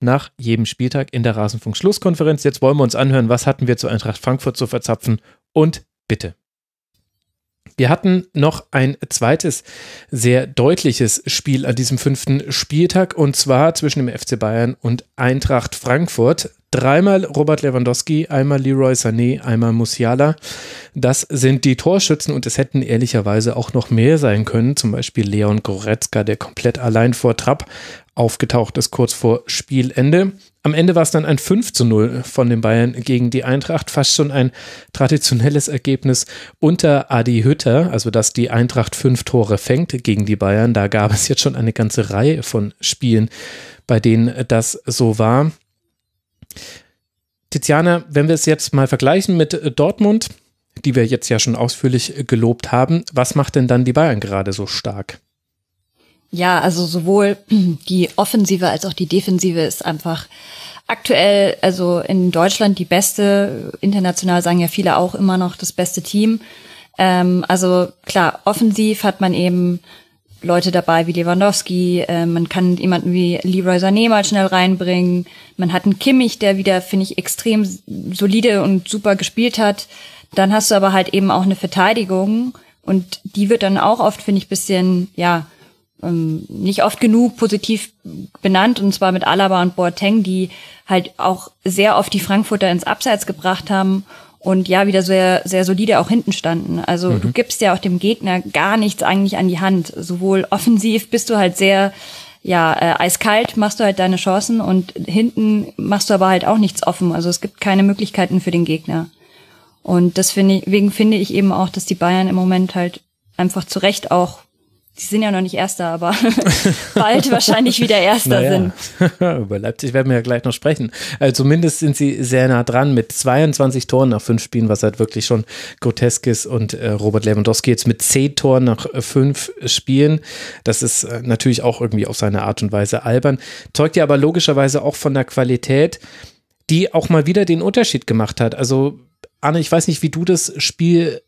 nach jedem Spieltag in der Rasenfunk-Schlusskonferenz. Jetzt wollen wir uns anhören, was hatten wir zu Eintracht Frankfurt zu verzapfen und bitte. Wir hatten noch ein zweites sehr deutliches Spiel an diesem fünften Spieltag und zwar zwischen dem FC Bayern und Eintracht Frankfurt. Dreimal Robert Lewandowski, einmal Leroy Sané, einmal Musiala. Das sind die Torschützen und es hätten ehrlicherweise auch noch mehr sein können. Zum Beispiel Leon Goretzka, der komplett allein vor Trapp aufgetaucht ist, kurz vor Spielende. Am Ende war es dann ein 5 zu 0 von den Bayern gegen die Eintracht. Fast schon ein traditionelles Ergebnis unter Adi Hütter, also dass die Eintracht fünf Tore fängt gegen die Bayern. Da gab es jetzt schon eine ganze Reihe von Spielen, bei denen das so war. Tiziana, wenn wir es jetzt mal vergleichen mit Dortmund, die wir jetzt ja schon ausführlich gelobt haben, was macht denn dann die Bayern gerade so stark? Ja, also sowohl die Offensive als auch die Defensive ist einfach aktuell, also in Deutschland die beste, international sagen ja viele auch immer noch das beste Team. Ähm, also klar, offensiv hat man eben Leute dabei wie Lewandowski, äh, man kann jemanden wie Leroy Sané mal schnell reinbringen, man hat einen Kimmich, der wieder, finde ich, extrem solide und super gespielt hat. Dann hast du aber halt eben auch eine Verteidigung und die wird dann auch oft, finde ich, bisschen, ja, ähm, nicht oft genug positiv benannt und zwar mit Alaba und Boateng, die halt auch sehr oft die Frankfurter ins Abseits gebracht haben und ja wieder sehr sehr solide auch hinten standen. Also mhm. du gibst ja auch dem Gegner gar nichts eigentlich an die Hand. Sowohl offensiv bist du halt sehr ja äh, eiskalt, machst du halt deine Chancen und hinten machst du aber halt auch nichts offen. Also es gibt keine Möglichkeiten für den Gegner. Und das finde ich, deswegen finde ich eben auch, dass die Bayern im Moment halt einfach zu Recht auch die sind ja noch nicht Erster, aber bald wahrscheinlich wieder Erster naja. sind. Über Leipzig werden wir ja gleich noch sprechen. Also zumindest sind sie sehr nah dran mit 22 Toren nach fünf Spielen, was halt wirklich schon grotesk ist. Und äh, Robert Lewandowski jetzt mit zehn Toren nach äh, fünf Spielen. Das ist äh, natürlich auch irgendwie auf seine Art und Weise albern. Zeugt ja aber logischerweise auch von der Qualität, die auch mal wieder den Unterschied gemacht hat. Also Anne, ich weiß nicht, wie du das Spiel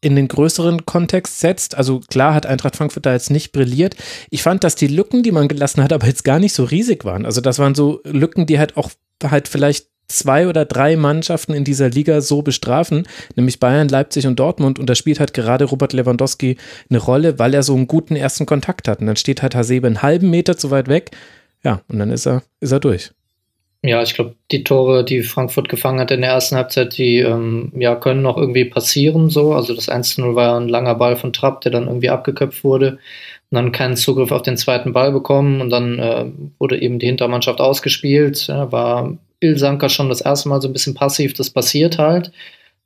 in den größeren Kontext setzt. Also klar hat Eintracht Frankfurt da jetzt nicht brilliert. Ich fand, dass die Lücken, die man gelassen hat, aber jetzt gar nicht so riesig waren. Also das waren so Lücken, die halt auch halt vielleicht zwei oder drei Mannschaften in dieser Liga so bestrafen, nämlich Bayern, Leipzig und Dortmund. Und da spielt halt gerade Robert Lewandowski eine Rolle, weil er so einen guten ersten Kontakt hat. Und dann steht halt Hasebe einen halben Meter zu weit weg. Ja, und dann ist er, ist er durch. Ja, ich glaube, die Tore, die Frankfurt gefangen hat in der ersten Halbzeit, die ähm, ja, können noch irgendwie passieren so. Also das 1-0 war ein langer Ball von Trapp, der dann irgendwie abgeköpft wurde und dann keinen Zugriff auf den zweiten Ball bekommen und dann äh, wurde eben die Hintermannschaft ausgespielt. Ja, war Ilsanker schon das erste Mal so ein bisschen passiv, das passiert halt.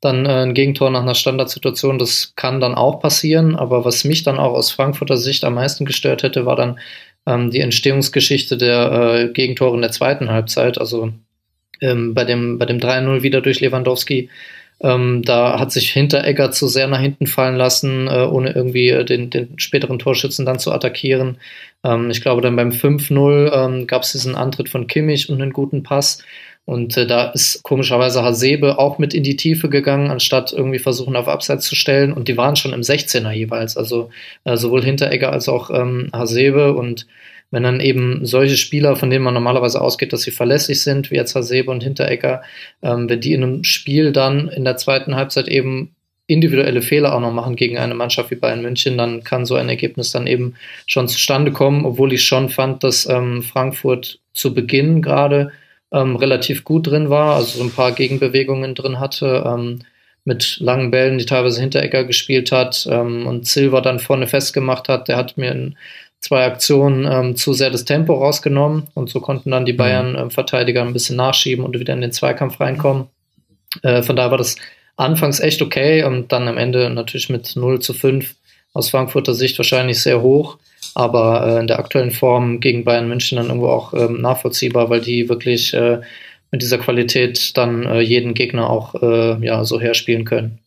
Dann äh, ein Gegentor nach einer Standardsituation, das kann dann auch passieren, aber was mich dann auch aus Frankfurter Sicht am meisten gestört hätte, war dann ähm, die Entstehungsgeschichte der äh, Gegentore in der zweiten Halbzeit. Also ähm, bei dem, bei dem 3-0 wieder durch Lewandowski. Ähm, da hat sich Hinteregger zu sehr nach hinten fallen lassen, äh, ohne irgendwie äh, den, den späteren Torschützen dann zu attackieren. Ähm, ich glaube, dann beim 5-0 ähm, gab es diesen Antritt von Kimmich und einen guten Pass. Und äh, da ist komischerweise Hasebe auch mit in die Tiefe gegangen, anstatt irgendwie versuchen, auf Abseits zu stellen. Und die waren schon im 16er jeweils. Also äh, sowohl Hinteregger als auch ähm, Hasebe. Und wenn dann eben solche Spieler, von denen man normalerweise ausgeht, dass sie verlässlich sind, wie jetzt Hasebe und Hinteregger, ähm, wenn die in einem Spiel dann in der zweiten Halbzeit eben individuelle Fehler auch noch machen gegen eine Mannschaft wie Bayern München, dann kann so ein Ergebnis dann eben schon zustande kommen, obwohl ich schon fand, dass ähm, Frankfurt zu Beginn gerade ähm, relativ gut drin war, also so ein paar Gegenbewegungen drin hatte, ähm, mit langen Bällen, die teilweise Hinteregger gespielt hat ähm, und Silva dann vorne festgemacht hat. Der hat mir in zwei Aktionen ähm, zu sehr das Tempo rausgenommen und so konnten dann die mhm. Bayern-Verteidiger ein bisschen nachschieben und wieder in den Zweikampf reinkommen. Äh, von daher war das anfangs echt okay und dann am Ende natürlich mit 0 zu 5 aus Frankfurter Sicht wahrscheinlich sehr hoch, aber äh, in der aktuellen Form gegen Bayern München dann irgendwo auch ähm, nachvollziehbar, weil die wirklich äh, mit dieser Qualität dann äh, jeden Gegner auch äh, ja, so herspielen können.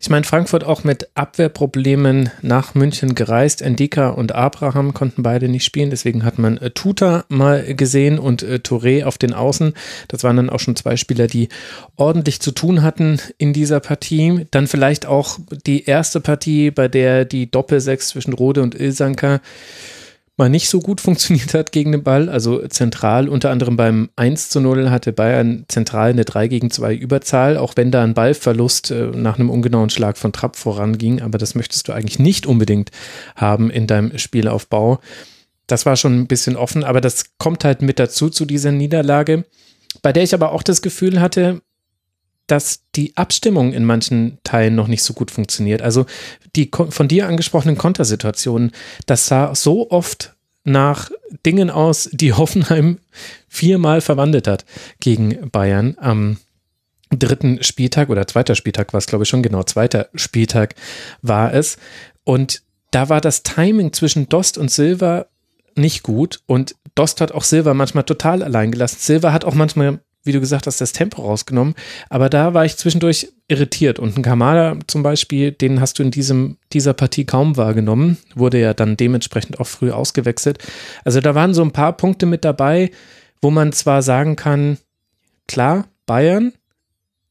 Ich meine, Frankfurt auch mit Abwehrproblemen nach München gereist. Endika und Abraham konnten beide nicht spielen. Deswegen hat man äh, Tuta mal gesehen und äh, Touré auf den Außen. Das waren dann auch schon zwei Spieler, die ordentlich zu tun hatten in dieser Partie. Dann vielleicht auch die erste Partie, bei der die Doppelsechs zwischen Rode und Ilsanker mal nicht so gut funktioniert hat gegen den Ball. Also zentral, unter anderem beim 1 zu 0 hatte Bayern zentral eine 3 gegen 2 Überzahl, auch wenn da ein Ballverlust äh, nach einem ungenauen Schlag von Trapp voranging. Aber das möchtest du eigentlich nicht unbedingt haben in deinem Spielaufbau. Das war schon ein bisschen offen, aber das kommt halt mit dazu zu dieser Niederlage, bei der ich aber auch das Gefühl hatte, dass die Abstimmung in manchen Teilen noch nicht so gut funktioniert. Also die von dir angesprochenen Kontersituationen, das sah so oft nach Dingen aus, die Hoffenheim viermal verwandelt hat gegen Bayern am dritten Spieltag oder zweiter Spieltag war es, glaube ich, schon genau, zweiter Spieltag war es. Und da war das Timing zwischen Dost und Silva nicht gut und Dost hat auch Silva manchmal total allein gelassen. Silva hat auch manchmal wie du gesagt hast, das Tempo rausgenommen. Aber da war ich zwischendurch irritiert. Und ein Kamada zum Beispiel, den hast du in diesem, dieser Partie kaum wahrgenommen, wurde ja dann dementsprechend auch früh ausgewechselt. Also da waren so ein paar Punkte mit dabei, wo man zwar sagen kann, klar, Bayern,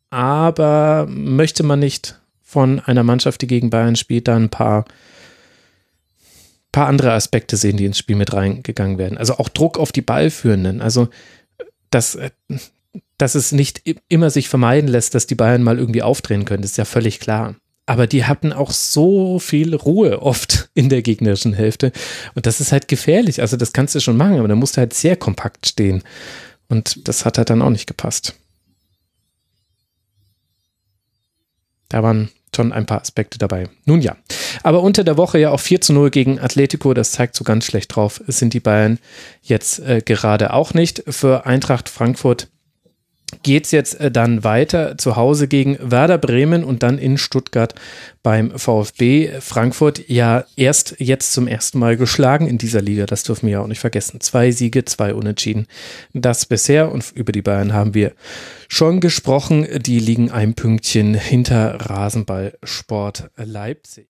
aber möchte man nicht von einer Mannschaft, die gegen Bayern spielt, da ein paar paar andere Aspekte sehen, die ins Spiel mit reingegangen werden. Also auch Druck auf die Ballführenden. Also das, dass es nicht immer sich vermeiden lässt, dass die Bayern mal irgendwie aufdrehen können, ist ja völlig klar. Aber die hatten auch so viel Ruhe oft in der gegnerischen Hälfte. Und das ist halt gefährlich. Also das kannst du schon machen, aber da musst du halt sehr kompakt stehen. Und das hat halt dann auch nicht gepasst. Da waren schon ein paar Aspekte dabei. Nun ja. Aber unter der Woche ja auch 4 zu 0 gegen Atletico, das zeigt so ganz schlecht drauf, sind die Bayern jetzt äh, gerade auch nicht. Für Eintracht Frankfurt geht es jetzt äh, dann weiter zu Hause gegen Werder Bremen und dann in Stuttgart beim VfB Frankfurt. Ja, erst jetzt zum ersten Mal geschlagen in dieser Liga, das dürfen wir ja auch nicht vergessen. Zwei Siege, zwei Unentschieden. Das bisher und über die Bayern haben wir schon gesprochen. Die liegen ein Pünktchen hinter Rasenballsport Leipzig.